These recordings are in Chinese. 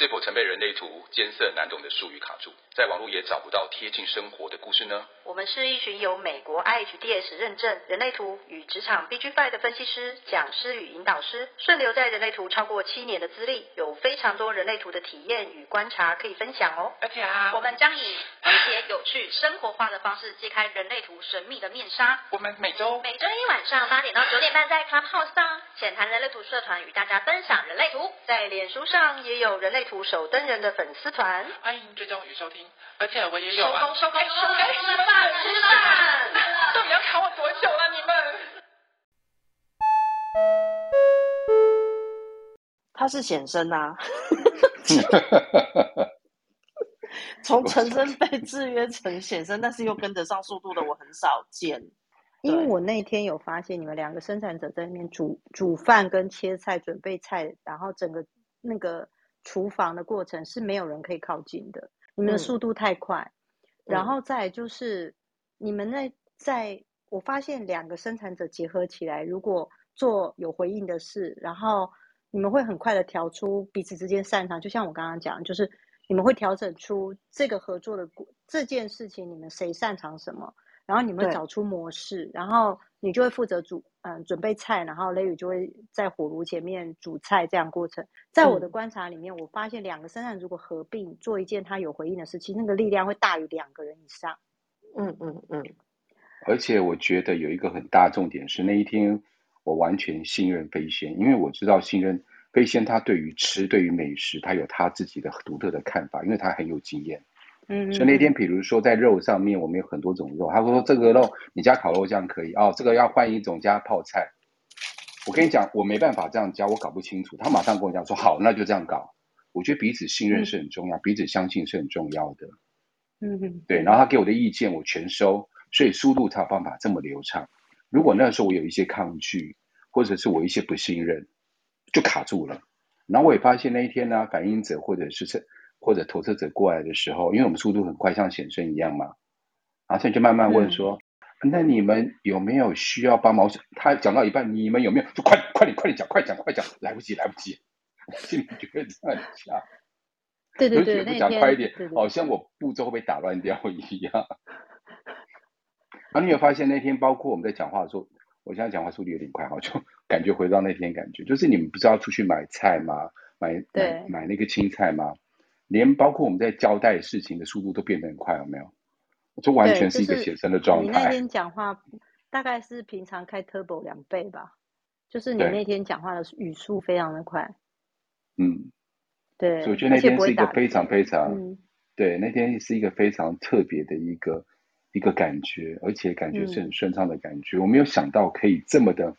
是否曾被人类图艰涩难懂的术语卡住，在网络也找不到贴近生活的故事呢？我们是一群由美国 IHDS 认证人类图与职场 BG5 的分析师、讲师与引导师，顺流在人类图超过七年的资历，有非常多人类图的体验与观察可以分享哦。而且啊，我们将以诙谐、有趣、生活化的方式揭开人类图神秘的面纱。我们每周每周一晚上八点到九点半在 Clubhouse 上浅谈人类图社团与大家分享人类图，在脸书上也有人类图守灯人的粉丝团，欢迎追踪与收听。而且我也有收工收工收工，吃饭吃饭，到底要卡我多久了？你们？他是显生啊，从陈生被制约成显身，但是又跟得上速度的我很少见。因为我那天有发现你们两个生产者在那边煮煮饭跟切菜准备菜，然后整个那个厨房的过程是没有人可以靠近的。你们的速度太快，嗯、然后再就是你们那在，我发现两个生产者结合起来，如果做有回应的事，然后你们会很快的调出彼此之间擅长。就像我刚刚讲，就是你们会调整出这个合作的这件事情，你们谁擅长什么，然后你们会找出模式，然后你就会负责煮。嗯，准备菜，然后雷雨就会在火炉前面煮菜，这样过程，在我的观察里面，嗯、我发现两个身上如果合并做一件他有回应的事情，那个力量会大于两个人以上。嗯嗯嗯。而且我觉得有一个很大重点是，那一天我完全信任飞仙，因为我知道信任飞仙，他对于吃，对于美食，他有他自己的独特的看法，因为他很有经验。嗯，所以那天，比如说在肉上面，我们有很多种肉。他说：“这个肉你加烤肉酱可以哦，这个要换一种加泡菜。”我跟你讲，我没办法这样教，我搞不清楚。他马上跟我讲说：“好，那就这样搞。”我觉得彼此信任是很重要，嗯、彼此相信是很重要的。嗯嗯，对。然后他给我的意见我全收，所以速度才有办法这么流畅。如果那时候我有一些抗拒，或者是我一些不信任，就卡住了。然后我也发现那一天呢，反映者或者是是。或者投射者过来的时候，因为我们速度很快，像显生一样嘛，然后现在就慢慢问说：“嗯、那你们有没有需要帮忙？”他讲到一半，你们有没有？就快点，快点，快点讲，快讲，快讲，来不及，来不及，心里觉得这样讲。对对对，不讲快一点，好像我步骤会被打乱掉一样。然 后你有发现那天，包括我们在讲话的时候，我现在讲话速度有点快，哈，就感觉回到那天感觉，就是你们不是要出去买菜吗？买买买那个青菜吗？连包括我们在交代事情的速度都变得很快，有没有？这完全是一个写生的状态。就是、你那天讲话大概是平常开 Turbo 两倍吧？就是你那天讲话的语速非常的快。嗯，对。所以我觉得那天是一个非常非常，嗯、对，那天是一个非常特别的一个一个感觉，而且感觉是很顺畅的感觉。嗯、我没有想到可以这么的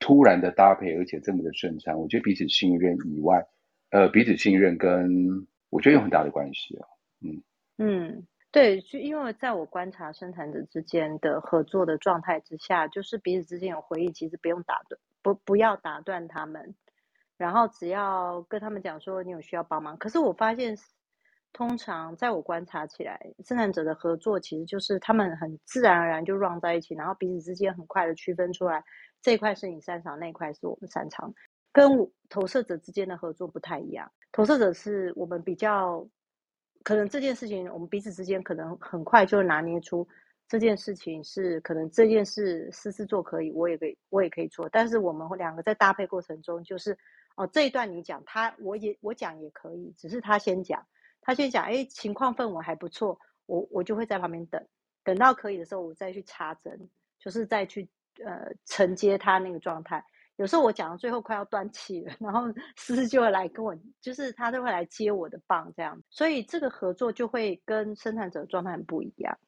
突然的搭配，而且这么的顺畅。我觉得彼此信任以外，呃，彼此信任跟我觉得有很大的关系啊，嗯嗯，对，就因为在我观察生产者之间的合作的状态之下，就是彼此之间有回忆，其实不用打断，不不要打断他们，然后只要跟他们讲说你有需要帮忙。可是我发现，通常在我观察起来，生产者的合作其实就是他们很自然而然就 run 在一起，然后彼此之间很快的区分出来，这块是你擅长，那块是我们擅长。跟投射者之间的合作不太一样，投射者是我们比较可能这件事情，我们彼此之间可能很快就拿捏出这件事情是可能这件事私自做可以，我也可以我也可以做，但是我们两个在搭配过程中，就是哦这一段你讲，他我也我讲也可以，只是他先讲，他先讲，哎情况氛围还不错，我我就会在旁边等，等到可以的时候，我再去插针，就是再去呃承接他那个状态。有时候我讲到最后快要断气了，然后 思思就会来跟我，就是他都会来接我的棒，这样，所以这个合作就会跟生产者的状态很不一样。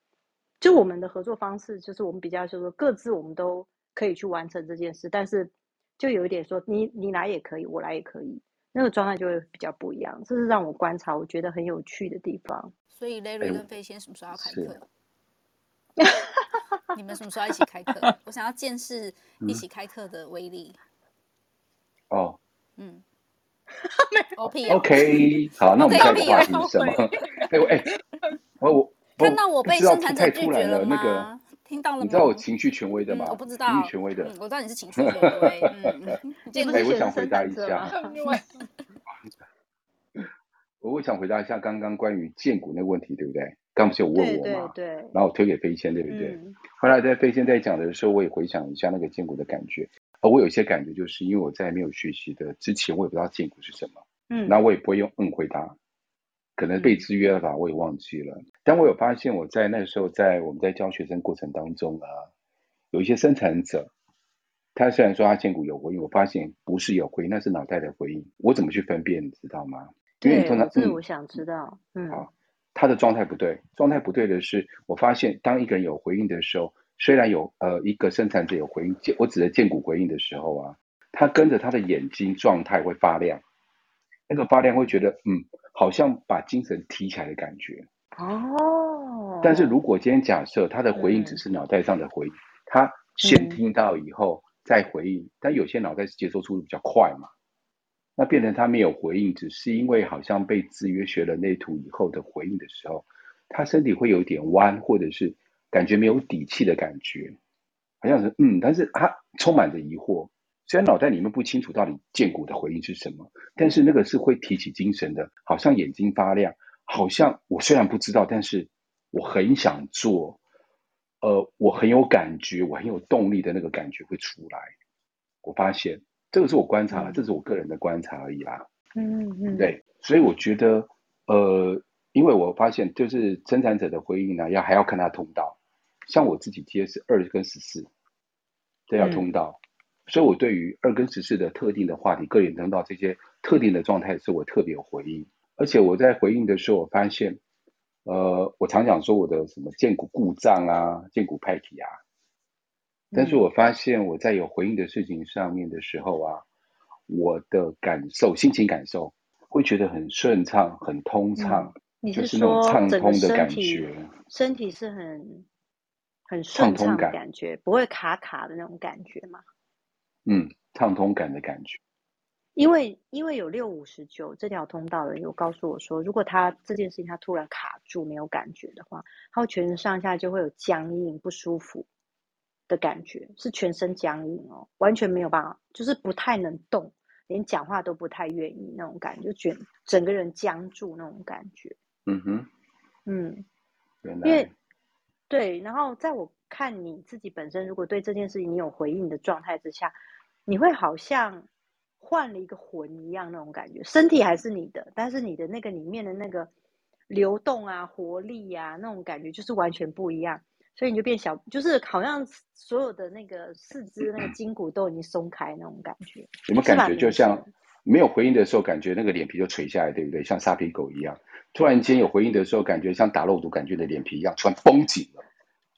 就我们的合作方式，就是我们比较就是说各自我们都可以去完成这件事，但是就有一点说你你来也可以，我来也可以，那个状态就会比较不一样。这是让我观察我觉得很有趣的地方。所以 Larry 跟飞仙什么时候要开课？你们什么时候要一起开课？我想要见识 一起开课的威力。哦，嗯，OK，好，那我们下一个话题是什么？哎我哎，我我看到我被生产者拒绝了那个听到了吗？你知道我情绪权威的吗？我不知道，情绪权威的，我知道你是情绪权威。哎，我想回答一下。我我想回答一下刚刚关于荐股那个问题，对不对？刚不是有问我吗？对对对。然后我推给飞仙，对不对？嗯。后来在飞仙在讲的时候，我也回想一下那个荐骨的感觉。而，我有一些感觉，就是因为我在没有学习的之前，我也不知道荐骨是什么。嗯。那我也不会用嗯回答，可能被制约了吧，我也忘记了。嗯。但我有发现，我在那个时候，在我们在教学生过程当中啊，有一些生产者。他虽然说他荐骨有回应，我发现不是有回应，那是脑袋的回应。我怎么去分辨，你知道吗？因为你通常这是我想知道。嗯，好，他的状态不对，状态不对的是，我发现当一个人有回应的时候，虽然有呃一个生产者有回应，我指的荐骨回应的时候啊，他跟着他的眼睛状态会发亮，那个发亮会觉得嗯，好像把精神提起来的感觉。哦。但是如果今天假设他的回应只是脑袋上的回应，嗯、他先听到以后。嗯再回应，但有些脑袋是接收速度比较快嘛，那变成他没有回应，只是因为好像被制约学了内图以后的回应的时候，他身体会有点弯，或者是感觉没有底气的感觉，好像是嗯，但是他充满着疑惑，虽然脑袋里面不清楚到底建骨的回应是什么，但是那个是会提起精神的，好像眼睛发亮，好像我虽然不知道，但是我很想做。呃，我很有感觉，我很有动力的那个感觉会出来。我发现这个是我观察，嗯、这是我个人的观察而已啦。嗯嗯，对，所以我觉得，呃，因为我发现就是生产者的回应呢，要还要看他通道。像我自己接是二跟十四，这要通道，嗯、所以我对于二跟十四的特定的话题、个人通道这些特定的状态，是我特别有回应。而且我在回应的时候，我发现。呃，我常讲说我的什么荐骨故障啊，荐骨派体啊，但是我发现我在有回应的事情上面的时候啊，我的感受、心情感受会觉得很顺畅、很通畅，嗯、就是那种畅通的感觉，身体是很很顺畅的感觉，不会卡卡的那种感觉吗？嗯，畅通感的感觉。因为因为有六五十九这条通道的人有告诉我说，如果他这件事情他突然卡住没有感觉的话，他全身上下就会有僵硬不舒服的感觉，是全身僵硬哦，完全没有办法，就是不太能动，连讲话都不太愿意那种感觉，就卷整个人僵住那种感觉。嗯哼，嗯，因为对，然后在我看你自己本身，如果对这件事情你有回应的状态之下，你会好像。换了一个魂一样那种感觉，身体还是你的，但是你的那个里面的那个流动啊、活力啊，那种感觉就是完全不一样，所以你就变小，就是好像所有的那个四肢那个筋骨都已经松开那种感觉。有没有感觉就像没有回应的时候，感觉那个脸皮就垂下来，对不对？像沙皮狗一样。突然间有回应的时候，感觉像打肉毒，杆菌的脸皮一样，突然绷紧了，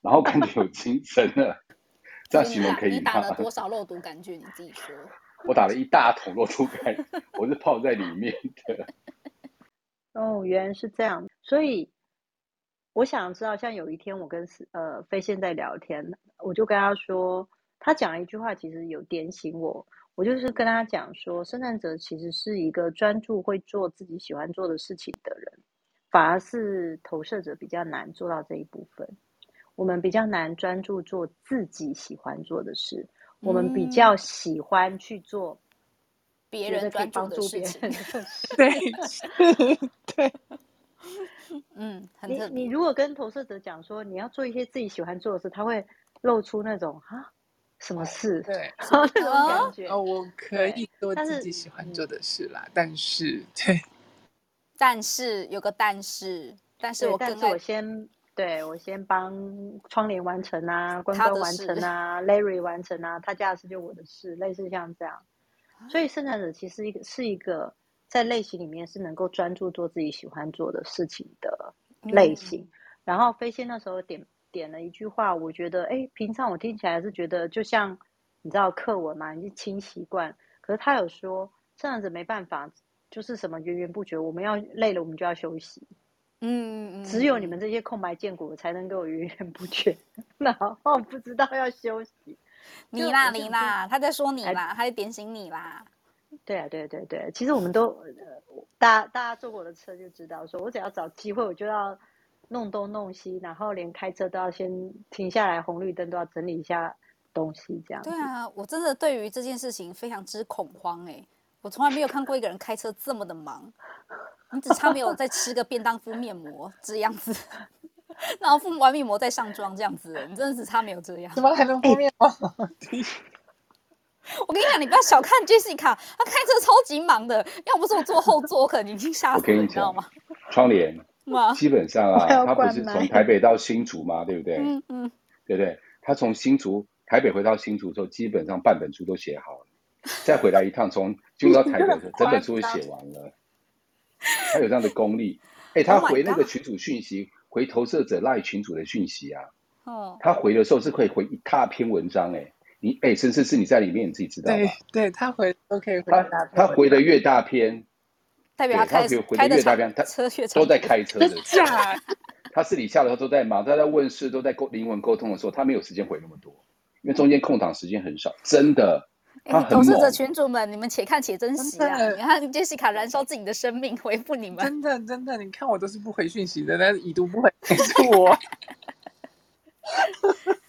然后感觉有精神了。这样形容可以吗？你打了多少肉毒杆菌？你自己说。我打了一大桶肉毒杆，我是泡在里面的。哦，原来是这样。所以我想知道，像有一天我跟呃飞仙在聊天，我就跟他说，他讲了一句话，其实有点醒我。我就是跟他讲说，生产者其实是一个专注会做自己喜欢做的事情的人，反而是投射者比较难做到这一部分。我们比较难专注做自己喜欢做的事。我们比较喜欢去做别人可以帮助别人的事，对 对，嗯，很你你如果跟投射者讲说你要做一些自己喜欢做的事，他会露出那种啊什么事，对，那种感觉哦，我可以做自己喜欢做的事啦，但是对，但是有个但是，但是我但是我先。对，我先帮窗帘完成啊，关关完成啊，Larry 完成啊，他家的事就我的事，类似像这样。所以生产者其实一个是一个在类型里面是能够专注做自己喜欢做的事情的类型。嗯、然后飞仙那时候点点了一句话，我觉得哎，平常我听起来是觉得就像你知道课文嘛，你轻习惯。可是他有说这样子没办法，就是什么源源不绝，我们要累了我们就要休息。嗯，只有你们这些空白荐骨才能够源源不绝，然后不知道要休息。你啦，你啦，他在说你啦，他在点醒你啦。对啊，对对对，其实我们都，大家大家坐过我的车就知道，说我只要找机会，我就要弄东弄西，然后连开车都要先停下来，红绿灯都要整理一下东西，这样。对啊，我真的对于这件事情非常之恐慌哎，我从来没有看过一个人开车这么的忙。你只差没有再吃个便当敷面膜这样子，然后敷完面膜再上妆这样子，你真的只差没有这样。怎么还能敷面膜？我跟你讲，你不要小看 Jessica，她开车超级忙的，要不是我坐后座，我可能已经吓死了，你，你知道吗？窗帘，基本上啊，他不是从台北到新竹嘛？对不对？嗯嗯，对不对？他从新竹台北回到新竹之后，基本上半本书都写好了，再回来一趟，从进入到台北的，整本书都写完了。他有这样的功力，哎，他回那个群主讯息，oh、回投射者赖群主的讯息啊，哦，他回的时候是可以回一大篇文章，哎。你哎，甚至是你在里面，你自己知道吗？对，对他回都可以回。他他回的越大篇，代表他开回的越大篇，他车越都在开车的。是啊，他私底下的时候都在忙，他在问事，都在沟灵魂沟通的时候，他没有时间回那么多，因为中间空档时间很少。真的，他很猛。投射者群主们，你们且看且珍惜啊！你看杰西卡燃烧自己的生命回复你们，真的真的，你看我都是不回讯息的，但是已读不回是我。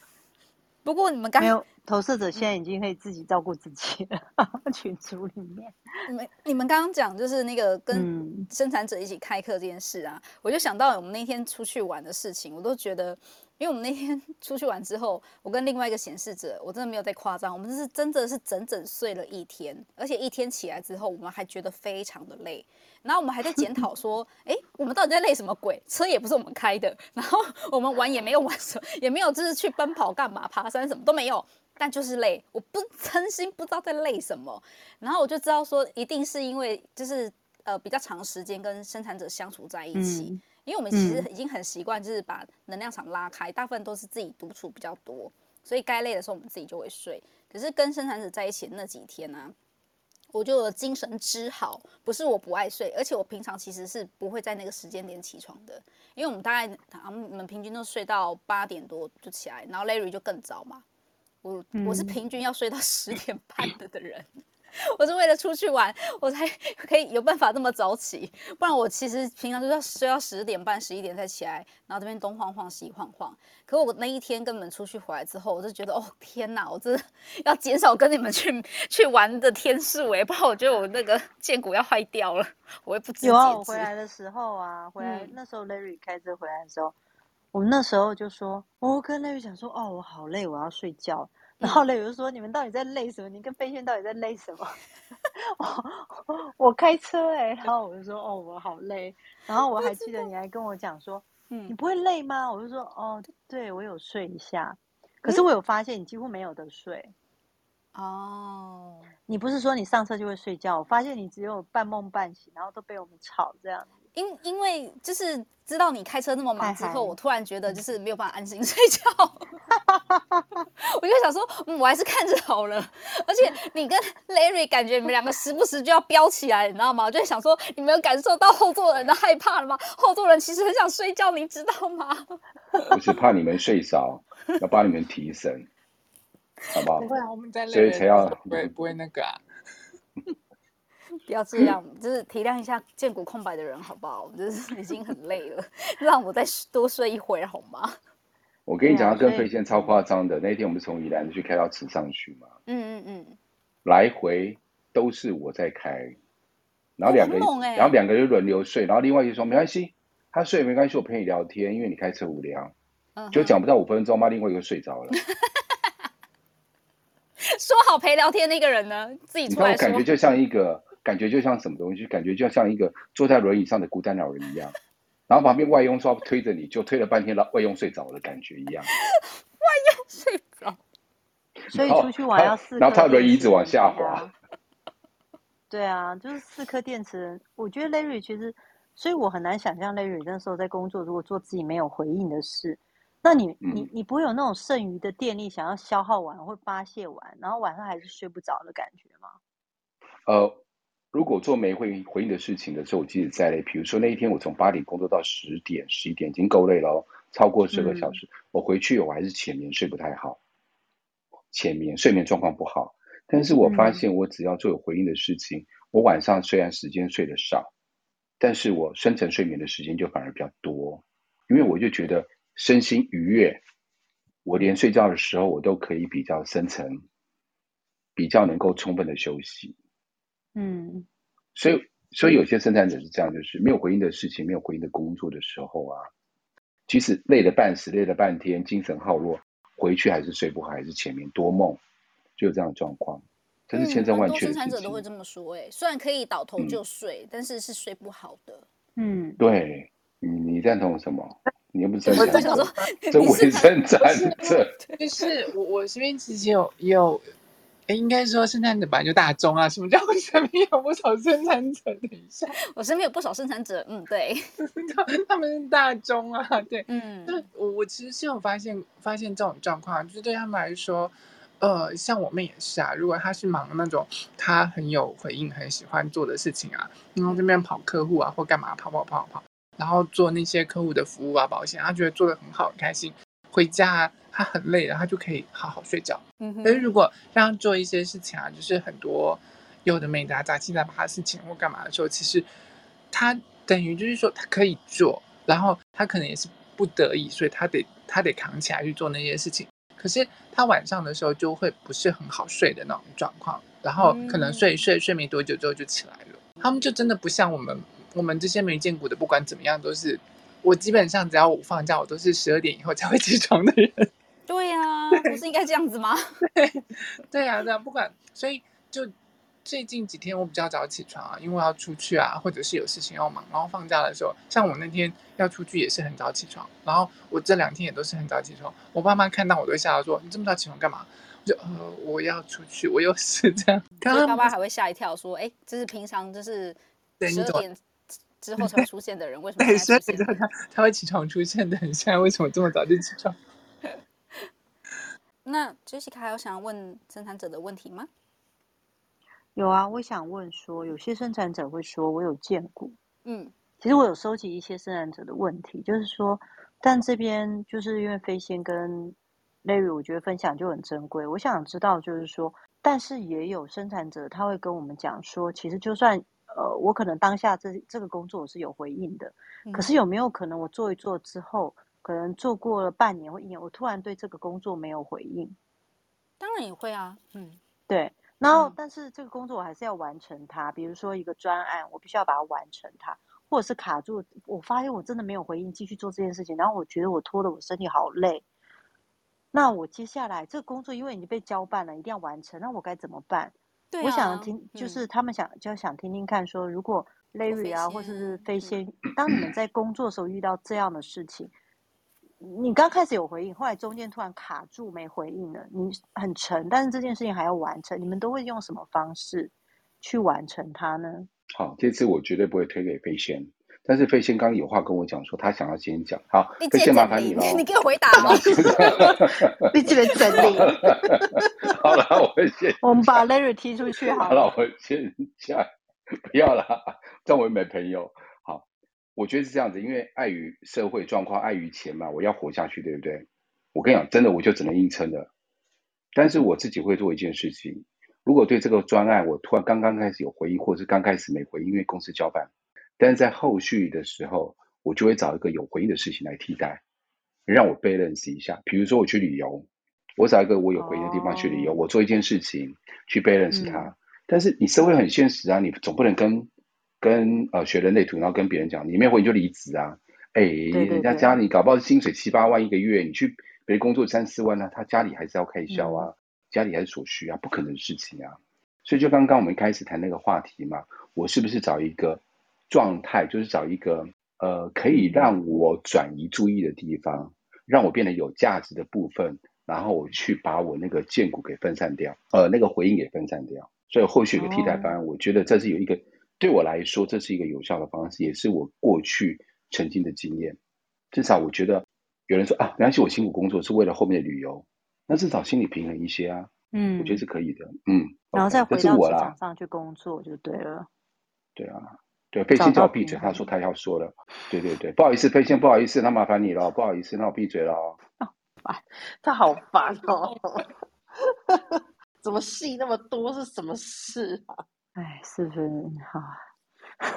不过你们刚没有。投射者现在已经可以自己照顾自己了，嗯、群组里面。你们你们刚刚讲就是那个跟生产者一起开课这件事啊，嗯、我就想到我们那天出去玩的事情，我都觉得，因为我们那天 出去玩之后，我跟另外一个显示者，我真的没有在夸张，我们是真的是整整睡了一天，而且一天起来之后，我们还觉得非常的累。然后我们还在检讨说，哎，我们到底在累什么鬼？车也不是我们开的，然后我们玩也没有玩什么，也没有就是去奔跑干嘛、爬山什么都没有。但就是累，我不 真心不知道在累什么，然后我就知道说，一定是因为就是呃比较长时间跟生产者相处在一起，因为我们其实已经很习惯，就是把能量场拉开，大部分都是自己独处比较多，所以该累的时候我们自己就会睡。可是跟生产者在一起的那几天呢、啊，我就精神之好，不是我不爱睡，而且我平常其实是不会在那个时间点起床的，因为我们大概我们平均都睡到八点多就起来，然后 Larry 就更早嘛。我我是平均要睡到十点半的的人，嗯、我是为了出去玩，我才 可以有办法这么早起，不然我其实平常都要睡到十点半、十一点才起来，然后这边东晃晃西晃晃。可我那一天跟你们出去回来之后，我就觉得哦天哪，我真的 要减少跟你们去去玩的天数哎，不然我觉得我那个剑骨要坏掉了，我也不知。有啊，我回来的时候啊，回来、嗯、那时候 Larry 开车回来的时候。我们那时候就说，我跟 Larry 讲说，哦，我好累，我要睡觉。然后 Larry 就说，你们到底在累什么？你跟飞轩到底在累什么？我我开车哎、欸，然后我就说，哦，我好累。然后我还记得你还跟我讲说，嗯，你不会累吗？我就说，哦，对，我有睡一下。可是我有发现你几乎没有得睡。哦，你不是说你上车就会睡觉？我发现你只有半梦半醒，然后都被我们吵这样。因因为就是知道你开车那么忙之后，我突然觉得就是没有办法安心 睡觉，我就想说，嗯，我还是看着好了。而且你跟 Larry 感觉你们两个时不时就要飙起来，你知道吗？我就想说，你没有感受到后座人的害怕了吗？后座人其实很想睡觉，你知道吗？我是怕你们睡着，要帮你们提神，好不好？不会啊，我们在累，所以才要不会不会那个啊。不要这样，就是体谅一下见骨空白的人，好不好？就是已经很累了，让我再多睡一会儿，好吗？我跟你讲，他跟飞仙超夸张的。那天我们从宜兰去开到池上去嘛，嗯嗯嗯，来回都是我在开，然后两个人，欸、然后两个人轮流睡，然后另外一个说没关系，他睡没关系，我陪你聊天，因为你开车无聊，嗯、就讲不到五分钟嘛，另外一个睡着了。说好陪聊天那个人呢？自己出来说，感觉就像一个。感觉就像什么东西，感觉就像一个坐在轮椅上的孤单老人一样，然后旁边外佣说推着你，就推了半天了，外佣睡着的感觉一样。外佣睡着，所以出去玩要四颗，然后他轮椅一直往下滑。对啊，就是四颗电池。我觉得 Larry 其实，所以我很难想象 Larry 那时候在工作，如果做自己没有回应的事，那你、嗯、你你不会有那种剩余的电力想要消耗完或发泄完，然后晚上还是睡不着的感觉吗？呃。如果做没回回应的事情的时候，我即使再累，比如说那一天我从八点工作到十点、十一点，已经够累了哦，超过十个小时，嗯、我回去我还是浅眠，睡不太好，浅眠睡眠状况不好。但是我发现，我只要做有回应的事情，嗯、我晚上虽然时间睡得少，但是我深层睡眠的时间就反而比较多，因为我就觉得身心愉悦，我连睡觉的时候我都可以比较深层，比较能够充分的休息。嗯，所以所以有些生产者是这样，就是没有回应的事情，没有回应的工作的时候啊，即使累了半死，累了半天，精神耗弱，回去还是睡不好，还是前面多梦，就有这样的状况。这是千真万确的、嗯、生产者都会这么说，哎，虽然可以倒头就睡，嗯、但是是睡不好的。嗯，对，你你赞同什么？你又不是生产者，这我是生产者。就是我我身边其实有有。哎，应该说生产者本来就大众啊。什么叫 我身边有不少生产者？等一下，我身边有不少生产者。嗯，对，他他们是大众啊。对，嗯，那我我其实是有发现发现这种状况，就是对他们来说，呃，像我妹也是啊。如果她是忙那种她很有回应、很喜欢做的事情啊，然后这边跑客户啊，或干嘛跑跑跑跑，然后做那些客户的服务啊、保险，她觉得做的很好，很开心。回家啊，他很累了，他就可以好好睡觉。嗯哼。可是如果让他做一些事情啊，就是很多有的没的杂七杂八的事情或干嘛的时候，其实他等于就是说他可以做，然后他可能也是不得已，所以他得他得扛起来去做那些事情。可是他晚上的时候就会不是很好睡的那种状况，然后可能睡睡睡没多久之后就起来了。他们就真的不像我们我们这些没见过的，不管怎么样都是。我基本上只要我放假，我都是十二点以后才会起床的人。对呀、啊，不是应该这样子吗？对，对呀、啊，对啊，不管，所以就最近几天我比较早起床啊，因为我要出去啊，或者是有事情要忙。然后放假的时候，像我那天要出去也是很早起床。然后我这两天也都是很早起床。我爸妈看到我都会吓到说：“你这么早起床干嘛？”我就呃，我要出去，我又是这样。所以爸爸还会吓一跳，说：“哎，这是平常就是十二点。”之后才会出现的人，为什么？对，所以他他会起床出现的，很像为什么这么早就起床？那 Jessica 还有想要问生产者的问题吗？有啊，我想问说，有些生产者会说，我有见过。嗯，其实我有收集一些生产者的问题，就是说，但这边就是因为飞仙跟 Larry，我觉得分享就很珍贵。我想知道，就是说，但是也有生产者他会跟我们讲说，其实就算。呃，我可能当下这这个工作我是有回应的，嗯，可是有没有可能我做一做之后，可能做过了半年或一年，我突然对这个工作没有回应？当然也会啊，嗯，对。然后，但是这个工作我还是要完成它，比如说一个专案，我必须要把它完成它，或者是卡住，我发现我真的没有回应，继续做这件事情，然后我觉得我拖得我身体好累。那我接下来这个工作因为已经被交办了，一定要完成，那我该怎么办？对啊、我想听，就是他们想、嗯、就想听听看，说如果 Larry 啊，或者是飞仙，嗯、当你们在工作的时候遇到这样的事情，嗯、你刚开始有回应，后来中间突然卡住没回应了，你很沉，但是这件事情还要完成，你们都会用什么方式去完成它呢？好，这次我绝对不会推给飞仙。但是飞仙刚刚有话跟我讲，说他想要先讲。好，飞仙麻烦你了，你给我回答吗？你记得整理。好了，我先。我们把 Larry 踢出去好了。好了，我先下，不要了，这样我没朋友。好，我觉得是这样子，因为碍于社会状况，碍于钱嘛，我要活下去，对不对？我跟你讲，真的，我就只能硬撑了。但是我自己会做一件事情，如果对这个专案，我突然刚刚开始有回应，或者是刚开始没回应，因为公司交办。但是在后续的时候，我就会找一个有回应的事情来替代，让我 balance 一下。比如说我去旅游，我找一个我有回应的地方去旅游，哦、我做一件事情去 balance 它。嗯、但是你社会很现实啊，你总不能跟跟呃学人类图，然后跟别人讲你没有回应就离职啊。哎，对对对，人家家里搞不好薪水七八万一个月，你去别人工作三四万呢、啊，他家里还是要开销啊，嗯、家里还是所需啊，不可能的事情啊。所以就刚刚我们一开始谈那个话题嘛，我是不是找一个？状态就是找一个呃可以让我转移注意的地方，让我变得有价值的部分，然后我去把我那个荐骨给分散掉，呃，那个回应给分散掉。所以后续有个替代方案，我觉得这是有一个对我来说，这是一个有效的方式，也是我过去曾经的经验。至少我觉得有人说啊，没关系，我辛苦工作是为了后面的旅游，那至少心理平衡一些啊。嗯，我觉得是可以的。嗯，然后再回到职场上去工作就对了。对啊。对，飞仙叫我闭嘴，他说他要说了。对对对，不好意思，飞仙，不好意思，那麻烦你了，不好意思，那我闭嘴了。烦，他好烦哦。怎么戏那么多？是什么事啊？哎，是不是好？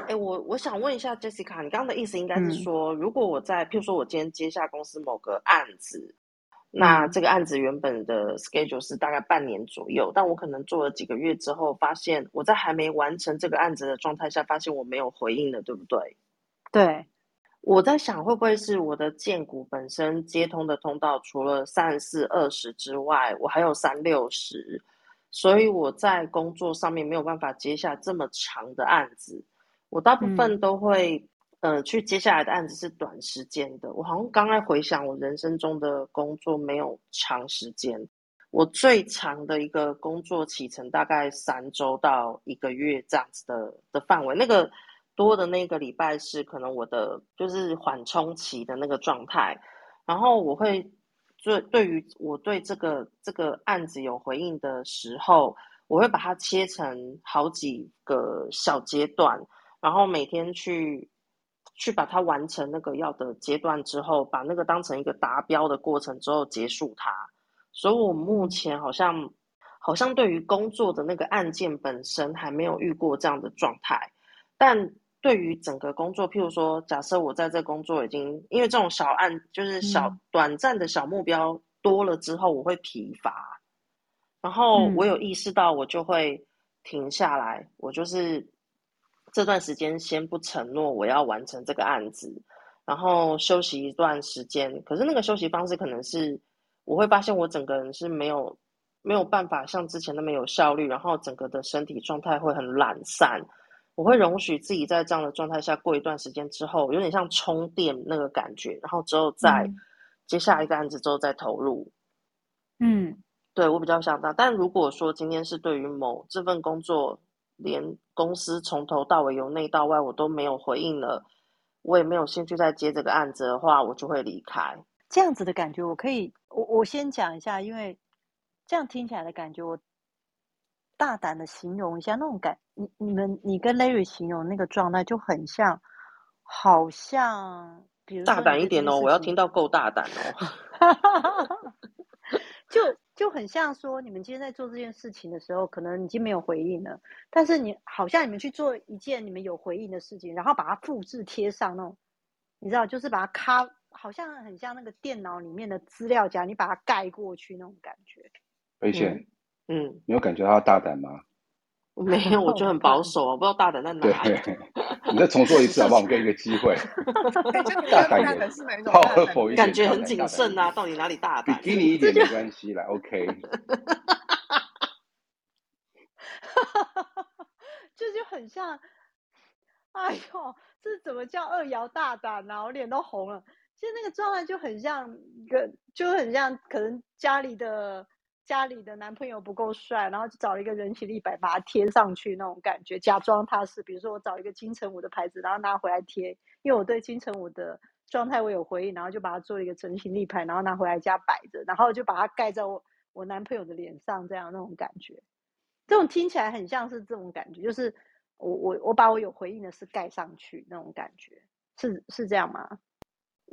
哎，我我想问一下 Jessica，你刚刚的意思应该是说，嗯、如果我在，譬如说我今天接下公司某个案子，那这个案子原本的 schedule 是大概半年左右，但我可能做了几个月之后，发现我在还没完成这个案子的状态下，发现我没有回应了，对不对？对，我在想会不会是我的荐股本身接通的通道，除了三十四、二十之外，我还有三六十，所以我在工作上面没有办法接下这么长的案子，我大部分都会、嗯。呃，去接下来的案子是短时间的。我好像刚才回想，我人生中的工作没有长时间。我最长的一个工作起程大概三周到一个月这样子的的范围。那个多的那个礼拜是可能我的就是缓冲期的那个状态。然后我会对对于我对这个这个案子有回应的时候，我会把它切成好几个小阶段，然后每天去。去把它完成那个要的阶段之后，把那个当成一个达标的过程之后结束它。所以我目前好像好像对于工作的那个案件本身还没有遇过这样的状态，但对于整个工作，譬如说，假设我在这工作已经因为这种小案就是小、嗯、短暂的小目标多了之后，我会疲乏，然后我有意识到我就会停下来，我就是。这段时间先不承诺我要完成这个案子，然后休息一段时间。可是那个休息方式可能是，我会发现我整个人是没有没有办法像之前那么有效率，然后整个的身体状态会很懒散。我会容许自己在这样的状态下过一段时间之后，有点像充电那个感觉，然后之后再接下一个案子之后再投入。嗯，对，我比较想到。但如果说今天是对于某这份工作，连公司从头到尾由内到外我都没有回应了，我也没有兴趣再接这个案子的话，我就会离开。这样子的感觉，我可以，我我先讲一下，因为这样听起来的感觉，我大胆的形容一下那种感，你你们你跟 Larry 形容那个状态就很像，好像，比如大胆一点哦，我要听到够大胆哦，就。就很像说，你们今天在做这件事情的时候，可能已经没有回应了。但是你好像你们去做一件你们有回应的事情，然后把它复制贴上那种，你知道，就是把它卡，好像很像那个电脑里面的资料夹，你把它盖过去那种感觉。飞仙，嗯，你有感觉到他大胆吗？没有，我觉得很保 守，我不知道大胆在哪里。对，你再重做一次好不好？我们给你一个机会。大胆点，好，否一感觉很谨慎啊，到底哪里大胆？给你一点没关系啦，OK。这就很像，哎呦，这怎么叫二摇大胆啊？我脸都红了。其实那个状态就很像一个，就很像可能家里的。家里的男朋友不够帅，然后就找了一个人形立牌把它贴上去那种感觉，假装他是，比如说我找一个金城武的牌子，然后拿回来贴，因为我对金城武的状态我有回应，然后就把它做一个人形立牌，然后拿回来家摆着，然后就把它盖在我我男朋友的脸上，这样那种感觉，这种听起来很像是这种感觉，就是我我我把我有回应的事盖上去那种感觉，是是这样吗？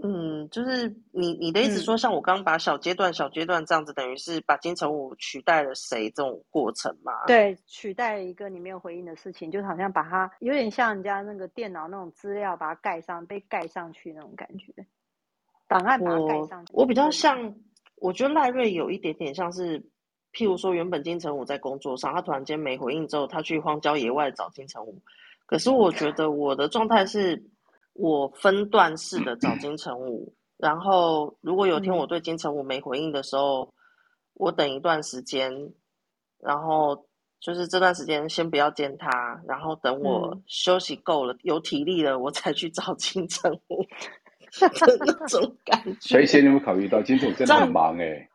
嗯，就是你你的意思说，像我刚刚把小阶段、嗯、小阶段这样子，等于是把金城武取代了谁这种过程吗？对，取代了一个你没有回应的事情，就好像把它有点像人家那个电脑那种资料，把它盖上，被盖上去那种感觉。档案把它盖上去。我，我比较像，我觉得赖瑞有一点点像是，譬如说，原本金城武在工作上，他突然间没回应之后，他去荒郊野外找金城武。可是我觉得我的状态是。我分段式的找金城武，然后如果有天我对金城武没回应的时候，嗯、我等一段时间，然后就是这段时间先不要见他，然后等我休息够了、嗯、有体力了，我才去找金城武的那种感觉。所以先你有没有考虑到金城武真的很忙哎、欸？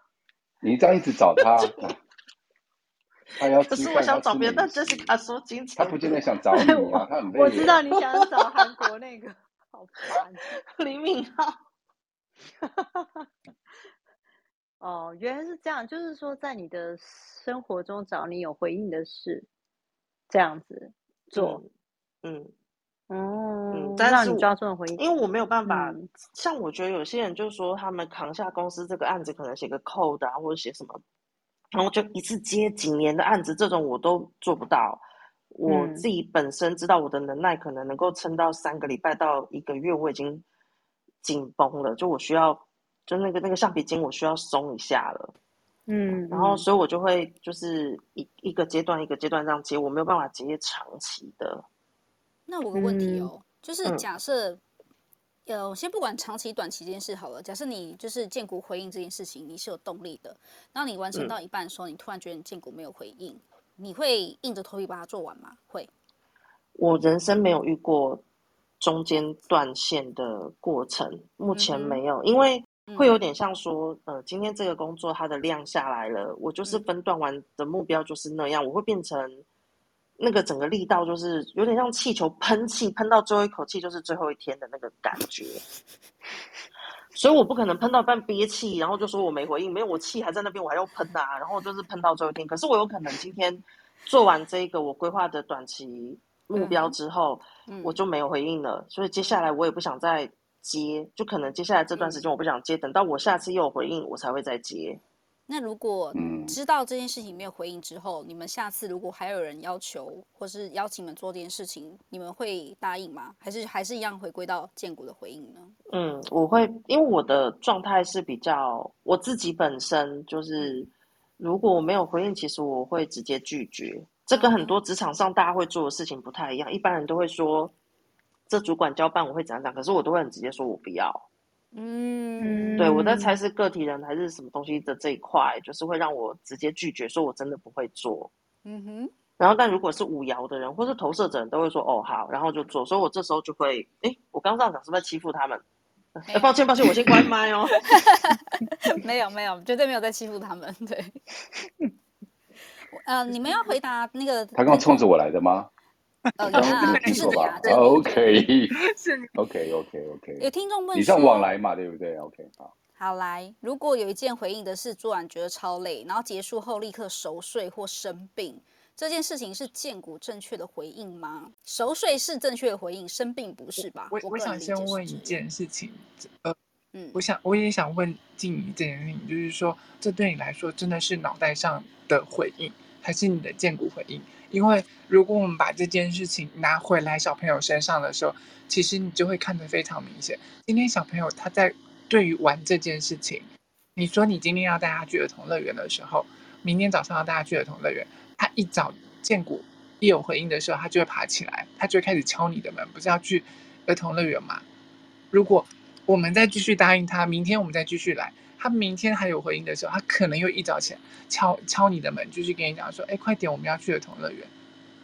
你这样一直找他，他要可是我想找别人，但 Jessica 说金城武，他不见得想找你啊，他很累。我知道你想找韩国那个。好烦，李敏镐。哦，原来是这样，就是说在你的生活中找你有回应的事，这样子做，嗯嗯，嗯，但是让你抓住了回应，因为我没有办法、嗯。像我觉得有些人就说他们扛下公司这个案子，可能写个 code 啊，或者写什么，然后就一次接几年的案子，这种我都做不到。我自己本身知道我的能耐可能能够撑到三个礼拜到一个月，我已经紧绷了。就我需要就那个那个橡皮筋我需要松一下了。嗯，然后所以我就会就是一一个阶段一个阶段这样接，我没有办法接长期的。那我个问题哦，嗯、就是假设，呃、我，先不管长期短期这件事好了，假设你就是建股回应这件事情，你是有动力的，那你完成到一半的时候，嗯、你突然觉得你荐股没有回应，你会硬着头皮把它做完吗？会。我人生没有遇过中间断线的过程，目前没有，嗯、因为。会有点像说，呃，今天这个工作它的量下来了，我就是分段完的目标就是那样，我会变成那个整个力道就是有点像气球喷气，喷到最后一口气就是最后一天的那个感觉。所以我不可能喷到一半憋气，然后就说我没回应，没有，我气还在那边，我还要喷啊，然后就是喷到最后一天。可是我有可能今天做完这个我规划的短期目标之后，我就没有回应了，所以接下来我也不想再。接就可能接下来这段时间我不想接，嗯、等到我下次又有回应，我才会再接。那如果知道这件事情没有回应之后，嗯、你们下次如果还有人要求或是邀请你们做这件事情，你们会答应吗？还是还是一样回归到荐骨的回应呢？嗯，我会，因为我的状态是比较我自己本身就是，如果我没有回应，其实我会直接拒绝。这跟很多职场上大家会做的事情不太一样，一般人都会说。这主管交办我会怎样讲，可是我都会很直接说我不要。嗯，对，我在猜是个体人还是什么东西的这一块，就是会让我直接拒绝，说我真的不会做。嗯哼。然后，但如果是五爻的人或是投射者人都会说哦好，然后就做。所以我这时候就会，哎，我刚刚这样讲是不是在欺负他们？哎，抱歉抱歉，我先关麦哦。没有没有，绝对没有在欺负他们。对。呃，你们要回答那个？他刚刚冲着我来的吗？哦，是的呀。OK，是 OK，OK，OK。有听众问说，你像往来嘛，对不对？OK，好。好来，如果有一件回应的事做完觉得超累，然后结束后立刻熟睡或生病，这件事情是荐骨正确的回应吗？熟睡是正确的回应，生病不是吧？我我，我想先问一件事情，呃，嗯，我想我也想问静怡这件事情，就是说，这对你来说真的是脑袋上的回应，还是你的荐骨回应？因为如果我们把这件事情拿回来小朋友身上的时候，其实你就会看得非常明显。今天小朋友他在对于玩这件事情，你说你今天要带他去儿童乐园的时候，明天早上要带他去儿童乐园，他一早荐骨一有回应的时候，他就会爬起来，他就会开始敲你的门，不是要去儿童乐园吗？如果我们再继续答应他，明天我们再继续来。他明天还有回应的时候，他可能又一早起来敲敲你的门，就是跟你讲说：“哎，快点，我们要去儿童乐园。”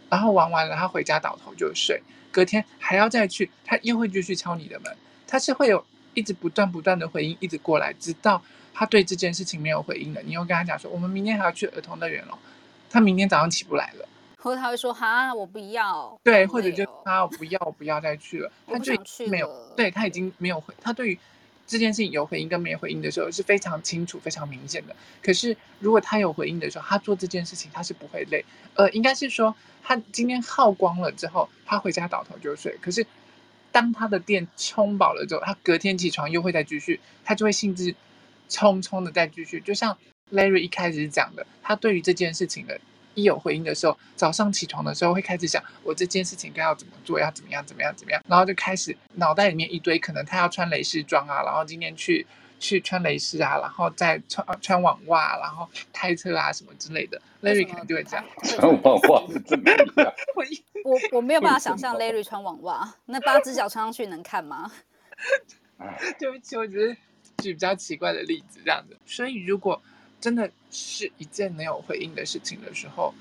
然后玩完了，他回家倒头就睡。隔天还要再去，他又会继续敲你的门。他是会有一直不断不断的回应，一直过来，直到他对这件事情没有回应了，你又跟他讲说：“我们明天还要去儿童乐园哦。”他明天早上起不来了，或者他会说：“哈，我不要。”对，或者就他不要，我不要再去了。他就没有，对他已经没有回，他对于。这件事情有回应跟没回应的时候是非常清楚、非常明显的。可是如果他有回应的时候，他做这件事情他是不会累。呃，应该是说他今天耗光了之后，他回家倒头就睡。可是当他的电充饱了之后，他隔天起床又会再继续，他就会兴致冲冲的再继续。就像 Larry 一开始讲的，他对于这件事情的。一有回应的时候，早上起床的时候会开始想，我这件事情该要怎么做，要怎么样，怎么样，怎么样，然后就开始脑袋里面一堆，可能他要穿蕾丝装啊，然后今天去去穿蕾丝啊，然后再穿穿网袜，然后开车啊什么之类的。Larry 可能就会这样，穿网袜是怎么样？我我没有办法想象 Larry 穿网袜，那八只脚穿上去能看吗？对不起，我只是举比较奇怪的例子这样子。所以如果。真的是一件没有回应的事情的时候，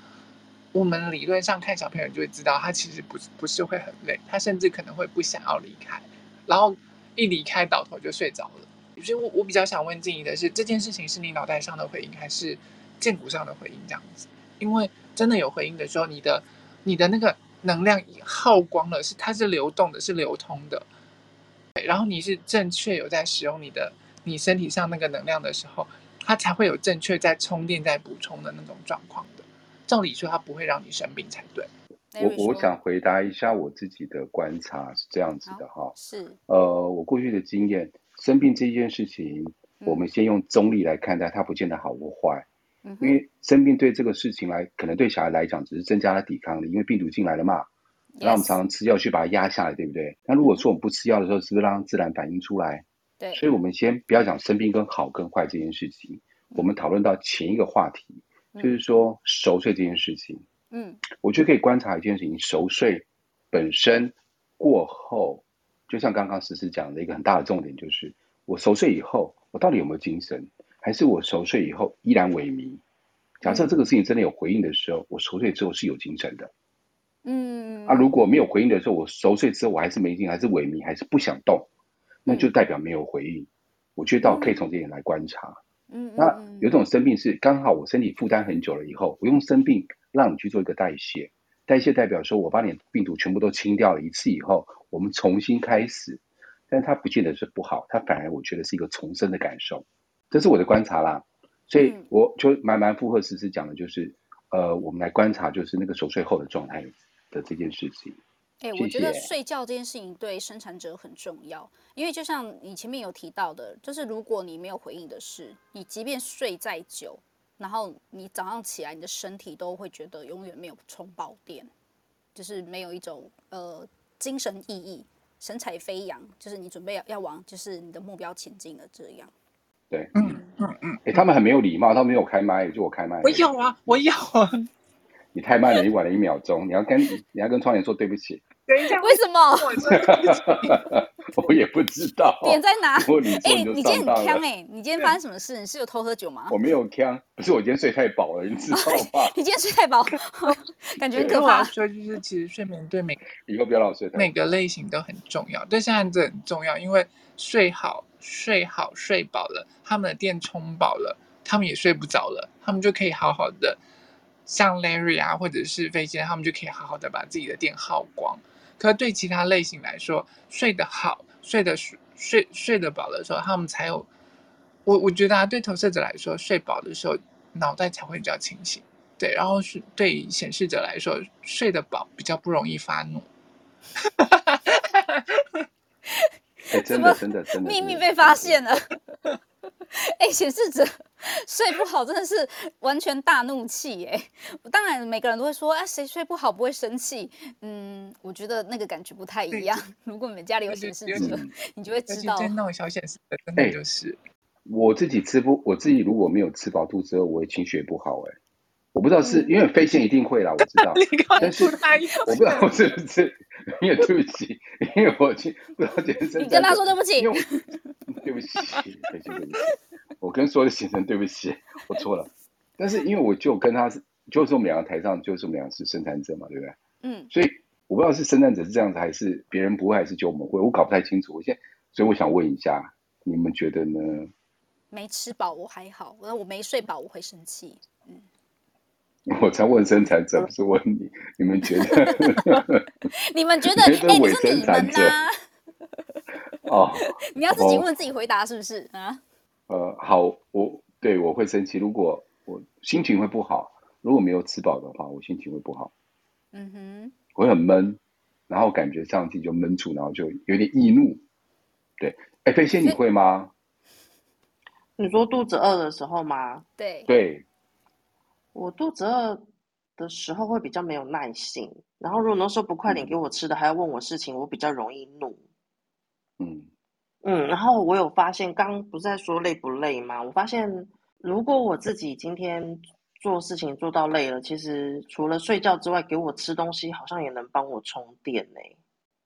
我们理论上看小朋友就会知道，他其实不是不是会很累，他甚至可能会不想要离开，然后一离开倒头就睡着了。所以我我比较想问静怡的是，这件事情是你脑袋上的回应，还是荐骨上的回应？这样子，因为真的有回应的时候，你的你的那个能量耗光了，是它是流动的，是流通的，然后你是正确有在使用你的你身体上那个能量的时候。它才会有正确在充电、在补充的那种状况的。照理说，它不会让你生病才对。我我想回答一下我自己的观察是这样子的哈，是呃，我过去的经验，生病这件事情，嗯、我们先用中立来看待，它不见得好或坏。嗯、因为生病对这个事情来，可能对小孩来讲只是增加了抵抗力，因为病毒进来了嘛。那我们常常吃药去把它压下来，对不对？那如果说我们不吃药的时候，是不是让自然反应出来？对，所以我们先不要讲生病跟好跟坏这件事情，我们讨论到前一个话题，就是说熟睡这件事情。嗯，我觉得可以观察一件事情，熟睡本身过后，就像刚刚思思讲的一个很大的重点，就是我熟睡以后，我到底有没有精神，还是我熟睡以后依然萎靡？假设这个事情真的有回应的时候，我熟睡之后是有精神的。嗯，啊，如果没有回应的时候，我熟睡之后我还是没劲，还是萎靡，还是不想动，那就代表没有回应。我觉得倒可以从这点来观察。嗯，那有种生病是刚好我身体负担很久了以后，我用生病让你去做一个代谢，代谢代表说我把你的病毒全部都清掉了一次以后，我们重新开始，但是它不见得是不好，它反而我觉得是一个重生的感受，这是我的观察啦。所以我就蛮蛮附和实施讲的，就是呃，我们来观察就是那个熟睡后的状态的这件事情。哎、欸，我觉得睡觉这件事情对生产者很重要，因为就像你前面有提到的，就是如果你没有回应的事，你即便睡再久，然后你早上起来，你的身体都会觉得永远没有充饱电，就是没有一种呃精神意义、神采飞扬，就是你准备要要往就是你的目标前进了这样。对，嗯嗯嗯，哎、欸，他们很没有礼貌，他们没有开麦，就我开麦。我有啊，我有啊。你太慢了，你晚了一秒钟。你要跟你要跟窗帘说对不起。等一下，为什么？我也不知道。点在哪？哎、欸，你今天很锵哎、欸！你今天发生什么事？你是有偷喝酒吗？我没有锵，不是我今天睡太饱了，你知道吗？你今天睡太饱，感觉很可怕。说就是，其实睡眠对每以后不要老睡，每个类型都很重要，对现在这很重要，因为睡好、睡好、睡饱了，他们的电充饱了，他们也睡不着了，他们就可以好好的。像 Larry 啊，或者是飞机，他们就可以好好的把自己的电耗光。可是对其他类型来说，睡得好、睡得睡睡睡得饱的时候，他们才有。我我觉得啊，对投射者来说，睡饱的时候脑袋才会比较清醒。对，然后是对显示者来说，睡得饱比较不容易发怒。欸、真的真的真的，秘密被发现了。哎、欸，显示者 睡不好真的是完全大怒气哎！当然每个人都会说，哎、啊，谁睡不好不会生气？嗯，我觉得那个感觉不太一样。如果你们家里有显示者，你就会知道。那种小显示者真的就是、欸，我自己吃不，我自己如果没有吃饱肚子后，我会情绪也不好哎。我不知道是、嗯、因为飞线一定会啦，我知道，但是我不知道是不是，因为对不起，因为我去不了解生，你跟他说对不起。对不起，对不起，我跟所有的先生对不起，我错了。但是因为我就跟他是，就是我们两个台上，就是我们两个是生产者嘛，对不对？嗯。所以我不知道是生产者是这样子，还是别人不会，还是就我们会，我搞不太清楚。我现在，所以我想问一下，你们觉得呢？没吃饱我还好，我我没睡饱我会生气。嗯。我才问生产者，不是问你，你们觉得？你们 觉得？哎、欸，你是你们呐、啊？哦，你要自己问自己回答是不是啊？呃，好，我对我会生气，如果我心情会不好，如果没有吃饱的话，我心情会不好。嗯哼，我会很闷，然后感觉上自己就闷住，然后就有点易怒。对，哎，飞仙你会吗？你说肚子饿的时候吗？对对，我肚子饿的时候会比较没有耐性，然后如果那时候不快点给我吃的，嗯、还要问我事情，我比较容易怒。嗯嗯，然后我有发现，刚不是在说累不累吗？我发现，如果我自己今天做事情做到累了，其实除了睡觉之外，给我吃东西好像也能帮我充电呢。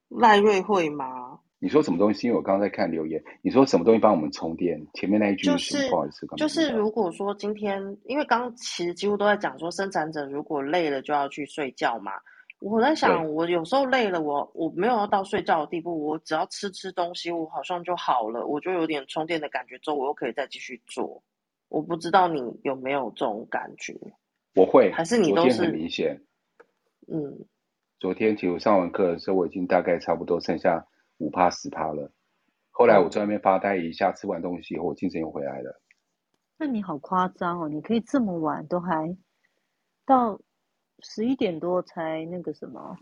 赖瑞会吗？你说什么东西？因为我刚刚在看留言，你说什么东西帮我们充电？前面那一句是不好意思，就是如果说今天，因为刚刚其实几乎都在讲说，生产者如果累了就要去睡觉嘛。我在想，我有时候累了，我我没有要到睡觉的地步，我只要吃吃东西，我好像就好了，我就有点充电的感觉，之后我又可以再继续做。我不知道你有没有这种感觉？我会，还是你都是很明显？嗯，昨天其实我上完课的时候，我已经大概差不多剩下五趴十趴了。后来我在外面发呆一下，吃完东西以后，我精神又回来了。那你好夸张哦！你可以这么晚都还到。十一点多才那个什么，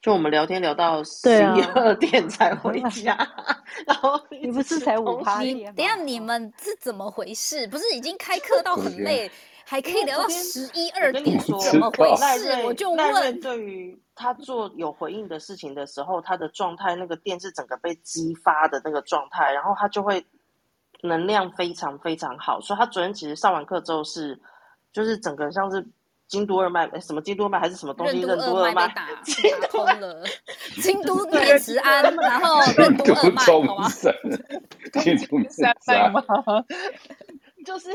就我们聊天聊到十一二 点才 回家，啊、然后你不是才五趴？你等下你们是怎么回事？不是已经开课到很累，还可以聊到十一二点？说怎么回事？我就问。对于他做有回应的事情的时候，他的状态那个电是整个被激发的那个状态，然后他就会能量非常非常好。所以他昨天其实上完课之后是，就是整个像是京都二脉，什么京都二脉还是什么东西，任督二脉打 打通了，京都念慈庵，然后任督二脉，好吗？京都三脉吗？就是。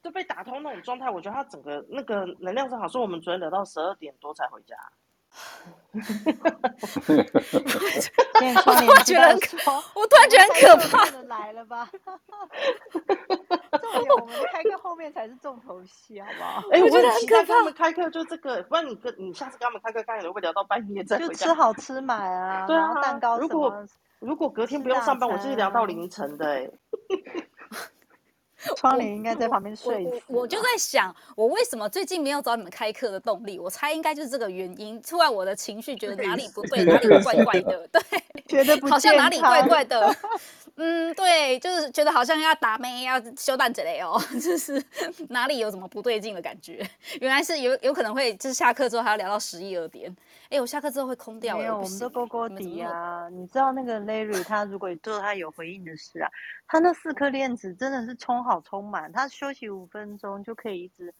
就被打通那种状态，我觉得他整个那个能量是好，所以我们昨天聊到十二点多才回家。现在窗帘觉得很可，我突然觉得很可怕。来了吧？重点我们开课后面才是重头戏，好不好？哎、欸，我觉得很可怕。他们开课就这个，不然你跟你下次跟他们开课，看会不会聊到半夜再回吃好吃买啊，对啊，蛋糕。如果如果隔天不用上班，我就是聊到凌晨的、欸。窗帘应该在旁边睡我我。我就在想，我为什么最近没有找你们开课的动力？我猜应该就是这个原因。突然我的情绪觉得哪里不对，哪里怪怪的，对，觉得不好像哪里怪怪的。嗯，对，就是觉得好像要打妹，要修蛋之类哦，就是哪里有什么不对劲的感觉。原来是有有可能会，就是下课之后还要聊到十一二点。哎，我下课之后会空掉。没有，我们都勾勾底啊。你知道那个 Larry 他如果做他有回应的事啊，他那四颗链子真的是充好充满，他休息五分钟就可以一直。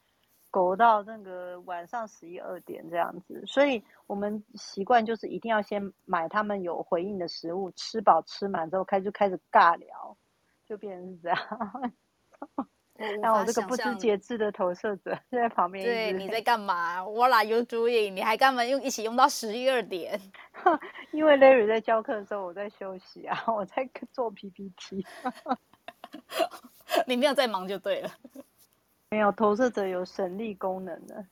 苟到那个晚上十一二点这样子，所以我们习惯就是一定要先买他们有回应的食物，吃饱吃满之后开就开始尬聊，就变成是这样。然后我这个不知节制的投射者就在旁边，对，你在干嘛？What are you doing？你还干嘛用一起用到十一二点？因为 Larry 在教课的时候我在休息啊，我在做 PPT。你没有在忙就对了。没有投射者有省力功能的，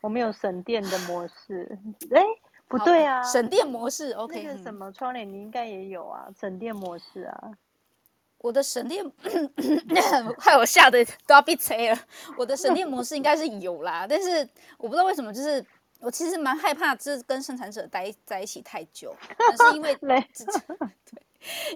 我们有省电的模式。哎，不对啊，省电模式。OK，那个什么窗帘你应该也有啊，省电模式啊。我的省电，害我吓得都要闭嘴了。我的省电模式应该是有啦，但是我不知道为什么，就是我其实蛮害怕，就是跟生产者待在一起太久，但是因为 累。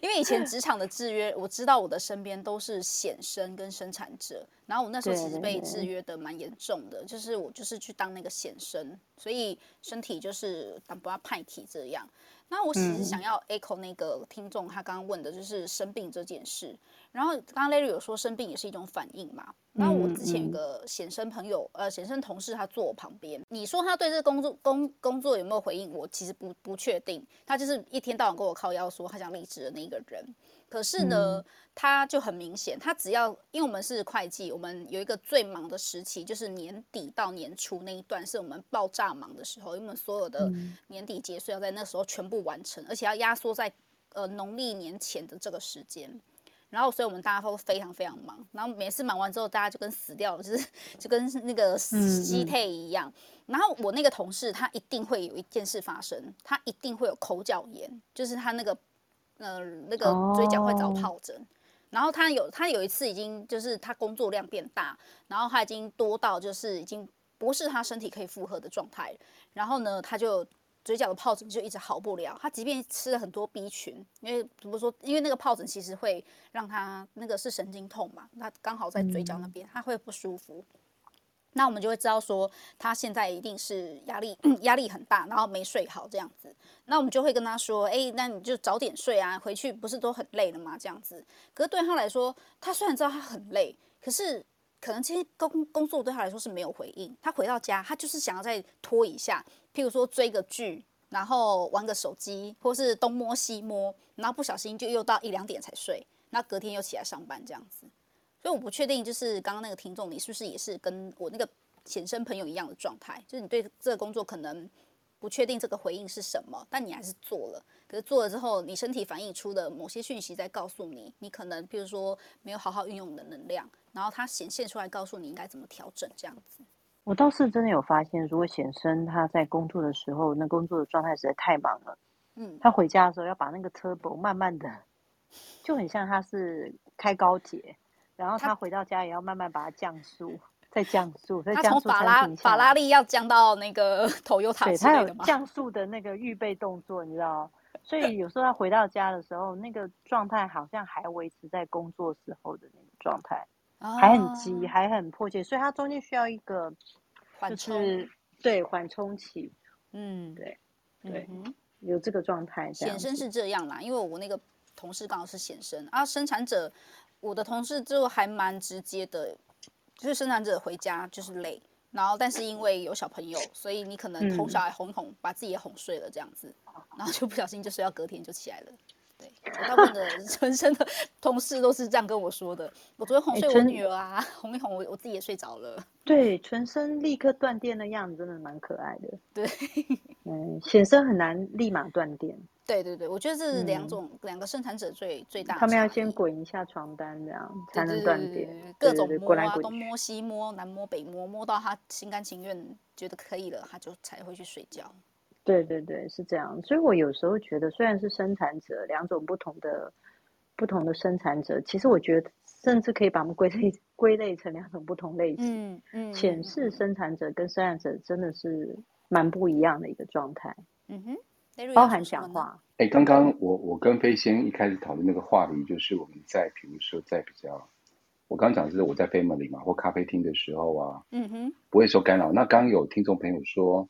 因为以前职场的制约，我知道我的身边都是显生跟生产者，然后我那时候其实被制约的蛮严重的，就是我就是去当那个显生，所以身体就是当不要派体这样。那我其实想要 echo 那个听众他刚刚问的就是生病这件事。然后刚刚 Larry 有说生病也是一种反应嘛？然后我之前有个显生朋友，呃，显生同事，他坐我旁边。你说他对这个工作工工作有没有回应？我其实不不确定。他就是一天到晚跟我靠腰说他想离职的那个人。可是呢，他就很明显，他只要因为我们是会计，我们有一个最忙的时期，就是年底到年初那一段是我们爆炸忙的时候，因为我们所有的年底结税要在那时候全部完成，而且要压缩在呃农历年前的这个时间。然后，所以我们大家都非常非常忙。然后每次忙完之后，大家就跟死掉了，就是就跟那个死尸体一样。然后我那个同事，他一定会有一件事发生，他一定会有口角炎，就是他那个呃那个嘴角会长疱疹。然后他有他有一次已经就是他工作量变大，然后他已经多到就是已经不是他身体可以负荷的状态。然后呢，他就。嘴角的疱疹就一直好不了，他即便吃了很多 B 群，因为怎么说？因为那个疱疹其实会让他那个是神经痛嘛，他刚好在嘴角那边，他会不舒服。那我们就会知道说，他现在一定是压力 压力很大，然后没睡好这样子。那我们就会跟他说，哎，那你就早点睡啊，回去不是都很累了吗？这样子。可是对他来说，他虽然知道他很累，可是可能这些工工作对他来说是没有回应。他回到家，他就是想要再拖一下。譬如说追个剧，然后玩个手机，或是东摸西摸，然后不小心就又到一两点才睡，那隔天又起来上班这样子。所以我不确定，就是刚刚那个听众，你是不是也是跟我那个显生朋友一样的状态？就是你对这个工作可能不确定这个回应是什么，但你还是做了。可是做了之后，你身体反映出的某些讯息在告诉你，你可能譬如说没有好好运用你的能量，然后它显现出来告诉你应该怎么调整这样子。我倒是真的有发现，如果显生他在工作的时候，那工作的状态实在太忙了，嗯，他回家的时候要把那个 turbo 慢慢的，就很像他是开高铁，然后他回到家也要慢慢把它降速，再降速，再降速。他从法拉法拉利要降到那个 Toyota 对，他有降速的那个预备动作，你知道？所以有时候他回到家的时候，那个状态好像还维持在工作时候的那个状态。还很急，还很迫切，所以他中间需要一个，就是对缓冲期。嗯，对，对，嗯、有这个状态。显生是这样啦，因为我那个同事刚好是显生啊，生产者，我的同事就还蛮直接的，就是生产者回家就是累，然后但是因为有小朋友，所以你可能哄小孩哄哄，把自己也哄睡了这样子，然后就不小心就睡到隔天就起来了。对，我大部分的人 生的同事都是这样跟我说的。我昨天哄睡我女儿啊，哄一哄我，我自己也睡着了。对，全身立刻断电的样子真的蛮可爱的。对，嗯，显生很难立马断电。对对对，我觉得这是两种、嗯、两个生产者最最大的。他们要先滚一下床单，这样才能断电。各种摸啊，东摸西摸，南摸北摸，摸到他心甘情愿觉得可以了，他就才会去睡觉。对对对，是这样。所以我有时候觉得，虽然是生产者，两种不同的不同的生产者，其实我觉得甚至可以把它们归类归类成两种不同类型。嗯嗯。显示生产者跟生产者真的是蛮不一样的一个状态。嗯哼，包含讲话。哎，刚刚我我跟飞仙一开始讨论那个话题，就是我们在比如说在比较，我刚讲的是我在 family 嘛或咖啡厅的时候啊，嗯哼，不会受干扰。那刚刚有听众朋友说。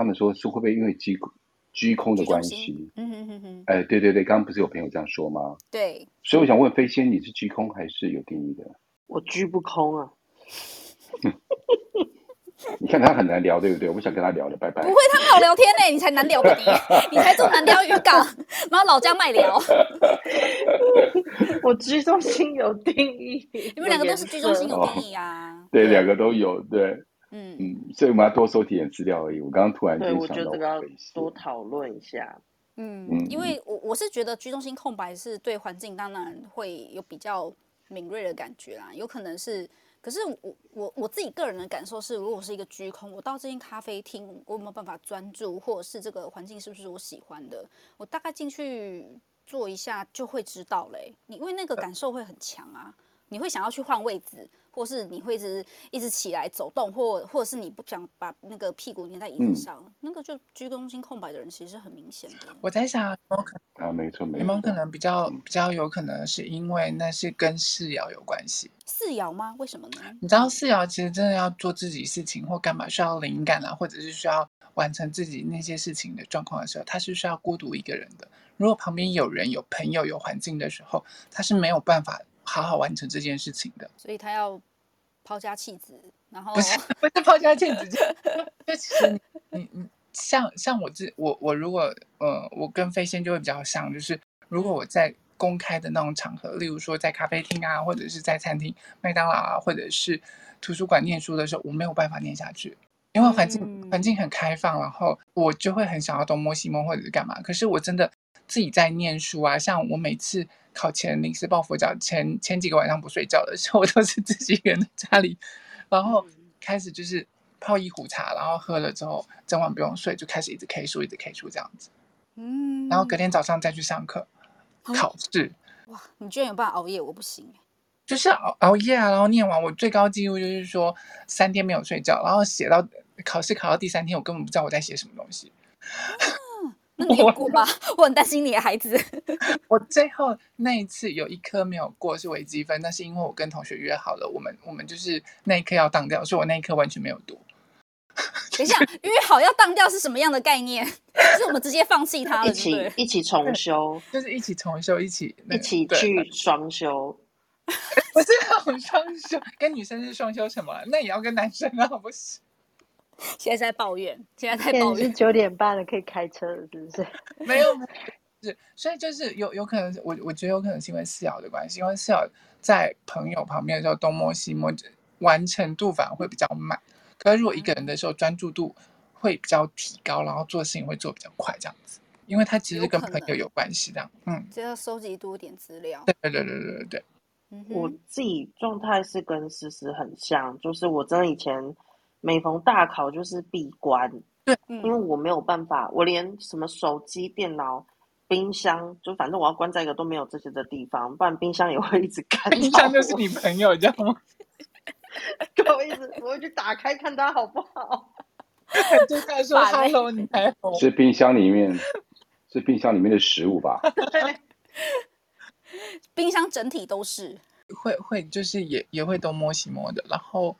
他们说是会不会因为居居空的关系？嗯哼哼哼。哎，对对对，刚刚不是有朋友这样说吗？对。所以我想问飞仙，你是居空还是有定义的？我居不空啊。你看他很难聊，对不对？我不想跟他聊了，拜拜。不会，他很好聊天呢，你才难聊的你，你才做难聊渔港，然后老家卖聊。我居中心有定义，你们两个都是居中心有定义啊？哦、对，两个都有，对。嗯嗯，所以我们要多收集点资料而已。我刚刚突然间想到，对，我觉得这个要多讨论一下。嗯嗯，因为我我是觉得居中心空白是对环境当然会有比较敏锐的感觉啦。有可能是，可是我我我自己个人的感受是，如果是一个居空，我到这间咖啡厅，我有没有办法专注，或者是这个环境是不是我喜欢的？我大概进去坐一下就会知道嘞。你因为那个感受会很强啊，你会想要去换位置。或是你会一直一直起来走动，或或者是你不想把那个屁股粘在椅子上，嗯、那个就居中心空白的人其实是很明显的。我在想，有没有可能啊，没错没错，有没有可能比较比较有可能是因为那是跟四爻有关系？四爻吗？为什么呢？你知道四爻其实真的要做自己事情或干嘛需要灵感啊，或者是需要完成自己那些事情的状况的时候，他是需要孤独一个人的。如果旁边有人、有朋友、有环境的时候，他是没有办法好好完成这件事情的。所以他要。抛家弃子，然后不是 不是抛家弃子，就就其实你你像像我自我我如果呃我跟飞仙就会比较像，就是如果我在公开的那种场合，例如说在咖啡厅啊，或者是在餐厅、麦当劳啊，或者是图书馆念书的时候，我没有办法念下去，因为环境、嗯、环境很开放，然后我就会很想要东摸西摸或者是干嘛。可是我真的自己在念书啊，像我每次。考前临时抱佛脚，前前几个晚上不睡觉的时候，我 都是自己一个人在家里，然后开始就是泡一壶茶，然后喝了之后，整晚不用睡，就开始一直 K 书，一直 K 书这样子。嗯，然后隔天早上再去上课、嗯、考试。哇，你居然有办法熬夜，我不行。就是熬熬夜啊，然后念完，我最高纪录就是说三天没有睡觉，然后写到考试考到第三天，我根本不知道我在写什么东西。那你有过吗？我，很担心你的孩子。我最后那一次有一科没有过是微积分，那是因为我跟同学约好了，我们我们就是那一科要当掉，所以我那一科完全没有读。等一下，约好要当掉是什么样的概念？是我们直接放弃它了，一起一起重修，就是一起重修，一起、那个、一起去双修。不是双修，跟女生是双修什么？那也要跟男生啊，不是？现在在抱怨，现在在抱怨。九点半了，可以开车了，是不是？没有，是，所以就是有有可能，我我觉得有可能是因为四瑶的关系，因为四瑶在朋友旁边的时候东摸西摸，完成度反而会比较慢。可是如果一个人的时候，专注度会比较提高，然后做事情会做比较快，这样子。因为他其实跟朋友有关系，这样。嗯，就要收集多点资料。对对对对对对。嗯、我自己状态是跟思思很像，就是我真的以前。每逢大考就是闭关，对，因为我没有办法，我连什么手机、电脑、冰箱，就反正我要关在一个都没有这些的地方，不然冰箱也会一直看。冰箱就是你朋友，知道吗？我一直我会去打开看它好不好，就在说 “hello”，你还好？是冰箱里面，是冰箱里面的食物吧？冰箱整体都是会会，就是也也会东摸西摸的，然后。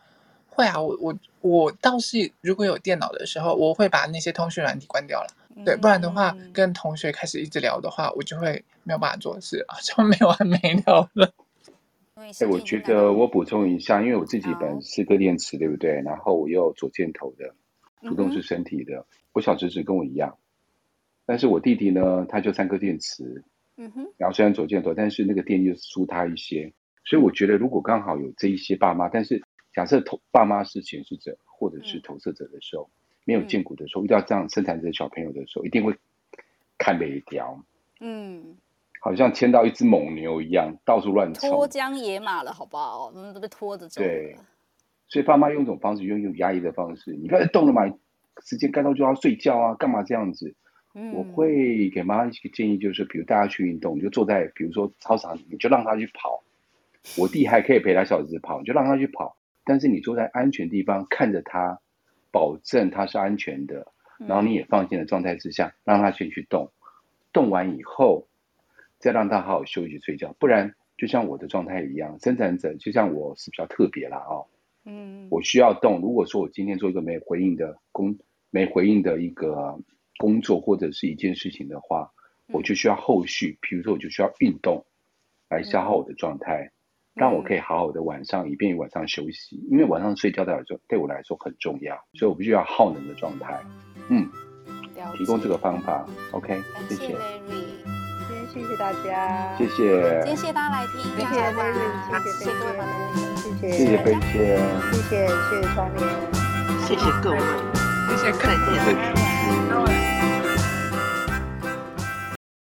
会啊，我我我倒是如果有电脑的时候，我会把那些通讯软体关掉了。嗯、对，不然的话，跟同学开始一直聊的话，我就会没有办法做事啊，就没完没了了。哎、欸，我觉得我补充一下，因为我自己本是铬电池，对不对？然后我又左箭头的，主动是身体的。嗯、我小侄子跟我一样，但是我弟弟呢，他就三颗电池。嗯哼。然后虽然左箭头，但是那个电就输他一些。所以我觉得，如果刚好有这一些爸妈，但是假设投爸妈是显示者或者是投射者的时候，嗯、没有见骨的时候，遇到这样生产者小朋友的时候，一定会看每一条。嗯。好像牵到一只猛牛一样，到处乱冲，脱缰野马了，好不好？我们都被拖着走。对，所以爸妈用这种方式，用用压抑的方式，你不要再动了嘛，时间该到就要睡觉啊，干嘛这样子？嗯、我会给妈妈一个建议，就是比如大家去运动，你就坐在比如说操场，你就让他去跑。我弟还可以陪他小子跑，你就让他去跑，但是你坐在安全地方看着他，保证他是安全的，然后你也放心的状态之下，让他先去动，动完以后。再让他好好休息睡觉，不然就像我的状态一样，生产者就像我是比较特别啦哦。嗯，我需要动。如果说我今天做一个没回应的工，没回应的一个工作或者是一件事情的话，我就需要后续，比如说我就需要运动来消耗我的状态，让我可以好好的晚上，以便于晚上休息。因为晚上睡觉对我来说对我来说很重要，所以我必须要耗能的状态。嗯，提供这个方法，OK，谢谢。谢。谢大家，谢谢，今天谢谢大家来听，谢谢 Larry，谢谢谢谢各位朋友，谢谢，谢谢飞仙，谢谢谢谢窗帘，谢谢各位，谢谢各位，再见，再见。